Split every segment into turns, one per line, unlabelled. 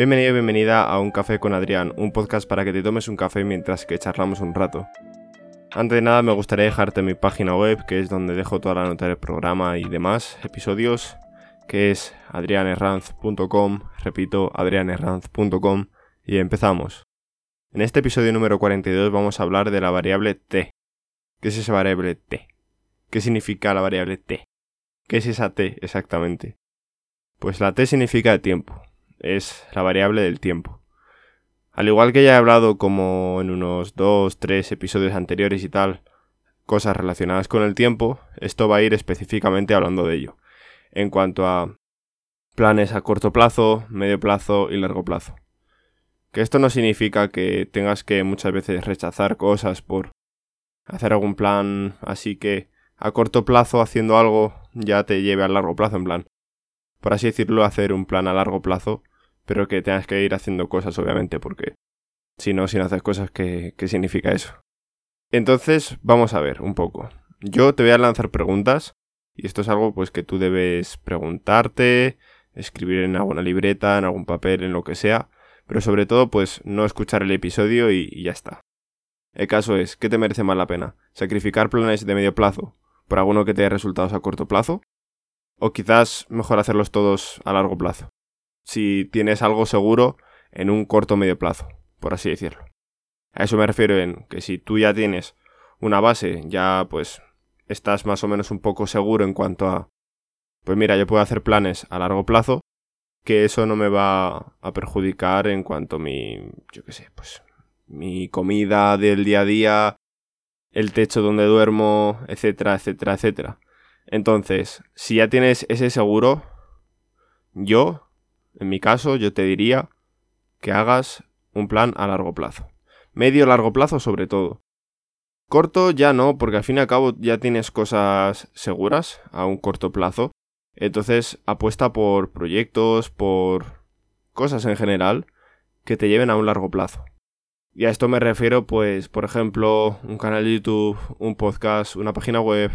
Bienvenido y bienvenida a Un Café con Adrián, un podcast para que te tomes un café mientras que charlamos un rato. Antes de nada me gustaría dejarte mi página web, que es donde dejo toda la nota del programa y demás episodios, que es adrianerranz.com, repito, adrianerranz.com, y empezamos. En este episodio número 42 vamos a hablar de la variable t. ¿Qué es esa variable t? ¿Qué significa la variable t? ¿Qué es esa t exactamente? Pues la t significa tiempo, es la variable del tiempo. Al igual que ya he hablado como en unos 2, 3 episodios anteriores y tal, cosas relacionadas con el tiempo, esto va a ir específicamente hablando de ello, en cuanto a planes a corto plazo, medio plazo y largo plazo. Que esto no significa que tengas que muchas veces rechazar cosas por hacer algún plan así que a corto plazo haciendo algo ya te lleve a largo plazo en plan. Por así decirlo, hacer un plan a largo plazo pero que tengas que ir haciendo cosas, obviamente, porque si no, si no haces cosas, ¿qué, ¿qué significa eso? Entonces, vamos a ver un poco. Yo te voy a lanzar preguntas, y esto es algo pues que tú debes preguntarte, escribir en alguna libreta, en algún papel, en lo que sea, pero sobre todo, pues no escuchar el episodio y, y ya está. El caso es, ¿qué te merece más la pena? ¿Sacrificar planes de medio plazo por alguno que te dé resultados a corto plazo? ¿O quizás mejor hacerlos todos a largo plazo? Si tienes algo seguro en un corto o medio plazo, por así decirlo. A eso me refiero en que si tú ya tienes una base, ya pues estás más o menos un poco seguro en cuanto a, pues mira, yo puedo hacer planes a largo plazo, que eso no me va a perjudicar en cuanto a mi, yo qué sé, pues mi comida del día a día, el techo donde duermo, etcétera, etcétera, etcétera. Entonces, si ya tienes ese seguro, yo en mi caso, yo te diría que hagas un plan a largo plazo. Medio largo plazo sobre todo. Corto ya no, porque al fin y al cabo ya tienes cosas seguras a un corto plazo. Entonces apuesta por proyectos, por cosas en general que te lleven a un largo plazo. Y a esto me refiero, pues, por ejemplo, un canal de YouTube, un podcast, una página web,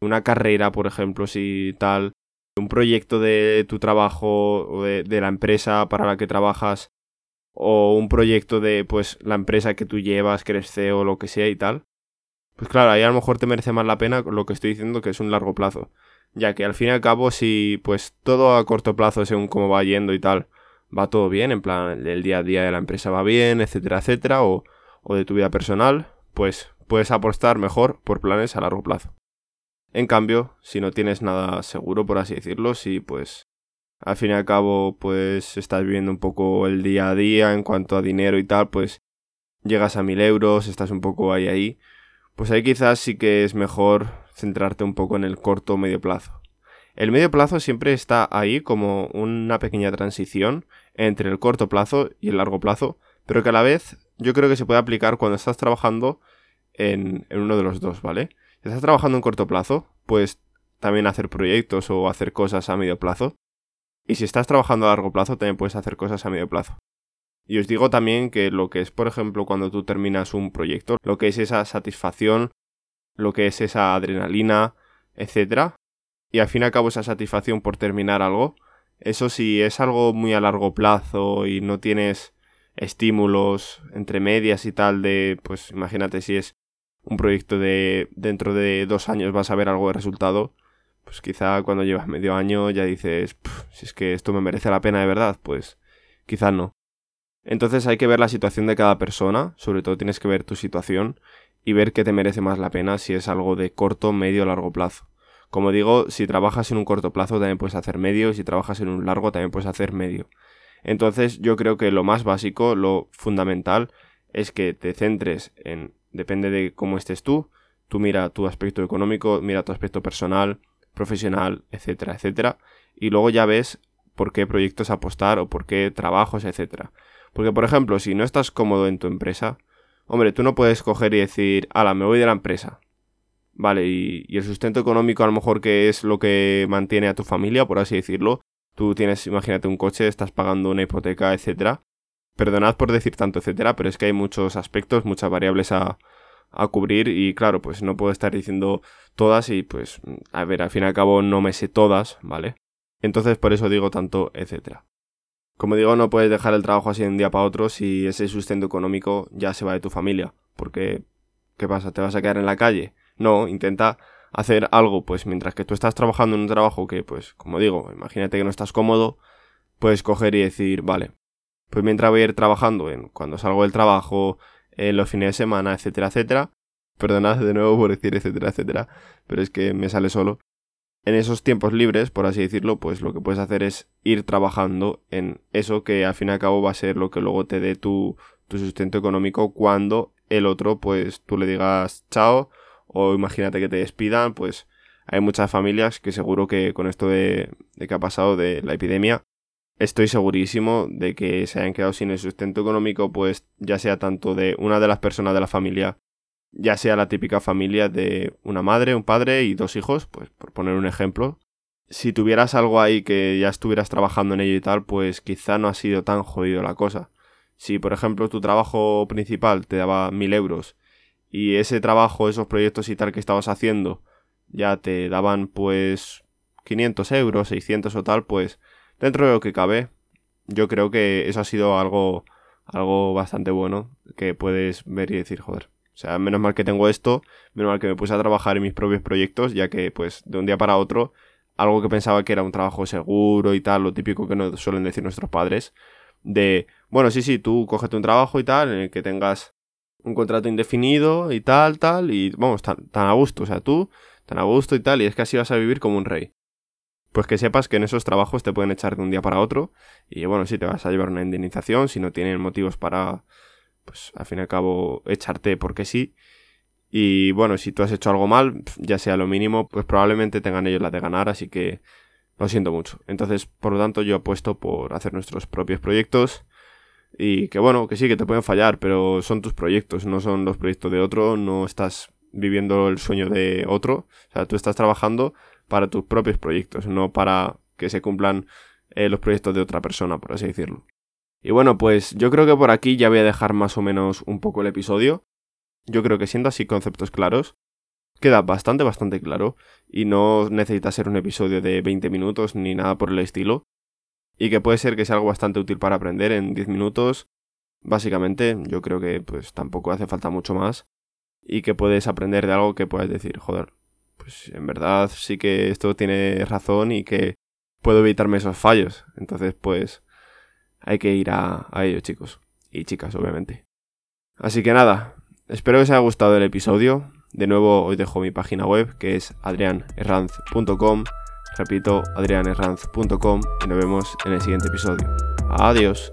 una carrera, por ejemplo, si tal, un proyecto de tu trabajo o de, la empresa para la que trabajas o un proyecto de pues la empresa que tú llevas, que eres CEO lo que sea y tal. Pues claro, ahí a lo mejor te merece más la pena lo que estoy diciendo que es un largo plazo. Ya que al fin y al cabo si pues todo a corto plazo según cómo va yendo y tal, va todo bien, en plan el día a día de la empresa va bien, etcétera, etcétera, o, o de tu vida personal, pues puedes apostar mejor por planes a largo plazo. En cambio, si no tienes nada seguro, por así decirlo, si pues al fin y al cabo pues estás viviendo un poco el día a día en cuanto a dinero y tal, pues llegas a mil euros, estás un poco ahí ahí, pues ahí quizás sí que es mejor centrarte un poco en el corto o medio plazo. El medio plazo siempre está ahí como una pequeña transición entre el corto plazo y el largo plazo, pero que a la vez yo creo que se puede aplicar cuando estás trabajando en, en uno de los dos, ¿vale? Estás trabajando en corto plazo, pues también hacer proyectos o hacer cosas a medio plazo. Y si estás trabajando a largo plazo, también puedes hacer cosas a medio plazo. Y os digo también que lo que es, por ejemplo, cuando tú terminas un proyecto, lo que es esa satisfacción, lo que es esa adrenalina, etc. Y al fin y al cabo esa satisfacción por terminar algo, eso si es algo muy a largo plazo y no tienes estímulos entre medias y tal de, pues imagínate si es un proyecto de dentro de dos años vas a ver algo de resultado, pues quizá cuando llevas medio año ya dices, si es que esto me merece la pena de verdad, pues quizá no. Entonces hay que ver la situación de cada persona, sobre todo tienes que ver tu situación y ver qué te merece más la pena si es algo de corto, medio o largo plazo. Como digo, si trabajas en un corto plazo también puedes hacer medio y si trabajas en un largo también puedes hacer medio. Entonces yo creo que lo más básico, lo fundamental, es que te centres en depende de cómo estés tú. Tú mira tu aspecto económico, mira tu aspecto personal, profesional, etcétera, etcétera. Y luego ya ves por qué proyectos apostar o por qué trabajos, etcétera. Porque, por ejemplo, si no estás cómodo en tu empresa, hombre, tú no puedes coger y decir, ala, me voy de la empresa. Vale, y, y, el sustento económico a lo mejor que es lo que mantiene a tu familia, por así decirlo. Tú tienes, imagínate, un coche, estás pagando una hipoteca, etcétera. Perdonad por decir tanto, etcétera, pero es que hay muchos aspectos, muchas variables a, a cubrir y claro, pues no puedo estar diciendo todas y pues, a ver, al fin y al cabo no me sé todas, ¿vale? Entonces por eso digo tanto, etcétera. Como digo, no puedes dejar el trabajo así de un día para otro si ese sustento económico ya se va de tu familia. Porque, ¿qué pasa? ¿Te vas a quedar en la calle? No, intenta hacer algo, pues mientras que tú estás trabajando en un trabajo que, pues, como digo, imagínate que no estás cómodo, puedes coger y decir, vale, pues mientras voy a ir trabajando en cuando salgo del trabajo, en los fines de semana, etcétera, etcétera. Perdonad de nuevo por decir etcétera, etcétera, pero es que me sale solo. En esos tiempos libres, por así decirlo, pues lo que puedes hacer es ir trabajando en eso que al fin y al cabo va a ser lo que luego te dé tu, tu sustento económico cuando el otro, pues tú le digas chao o imagínate que te despidan, pues hay muchas familias que seguro que con esto de, de que ha pasado de la epidemia, estoy segurísimo de que se hayan quedado sin el sustento económico, pues ya sea tanto de una de las personas de la familia, ya sea la típica familia de una madre, un padre y dos hijos, pues por poner un ejemplo. Si tuvieras algo ahí que ya estuvieras trabajando en ello y tal, pues quizá no ha sido tan jodido la cosa. Si, por ejemplo, tu trabajo principal te daba mil euros y ese trabajo, esos proyectos y tal que estabas haciendo ya te daban pues 500 euros, 600 o tal, pues dentro de lo que cabe, yo creo que eso ha sido algo, algo bastante bueno que puedes ver y decir, joder. O sea, menos mal que tengo esto, menos mal que me puse a trabajar en mis propios proyectos, ya que pues de un día para otro, algo que pensaba que era un trabajo seguro y tal, lo típico que nos suelen decir nuestros padres, de, bueno, sí, sí, tú cógete un trabajo y tal, en el que tengas un contrato indefinido y tal, tal, y vamos, tan, tan a gusto, o sea, tú, tan a gusto y tal, y es que así vas a vivir como un rey pues que sepas que en esos trabajos te pueden echar de un día para otro y bueno, si te vas a llevar una indemnización, si no tienen motivos para, pues al fin y al cabo, echarte porque sí. Y bueno, si tú has hecho algo mal, ya sea lo mínimo, pues probablemente tengan ellos la de ganar, así que lo siento mucho. Entonces, por lo tanto, yo apuesto por hacer nuestros propios proyectos. Y que bueno, que sí, que te pueden fallar, pero son tus proyectos, no son los proyectos de otro, no estás viviendo el sueño de otro. O sea, tú estás trabajando para tus propios proyectos, no para que se cumplan eh, los proyectos de otra persona, por así decirlo. Y bueno, pues yo creo que por aquí ya voy a dejar más o menos un poco el episodio. Yo creo que siendo así conceptos claros, queda bastante, bastante claro y no necesita ser un episodio de 20 minutos ni nada por el estilo. Y que puede ser que sea algo bastante útil para aprender en 10 minutos. Básicamente, yo creo que pues tampoco hace falta mucho más. Y que puedes aprender de algo que puedes decir, joder, pues en verdad sí que esto tiene razón y que puedo evitarme esos fallos. Entonces, pues hay que ir a, a ello, chicos. Y chicas, obviamente. Así que nada, espero que os haya gustado el episodio. De nuevo, os dejo mi página web que es adrianerranz.com. Repito, adrianerranz.com y nos vemos en el siguiente episodio. Adiós.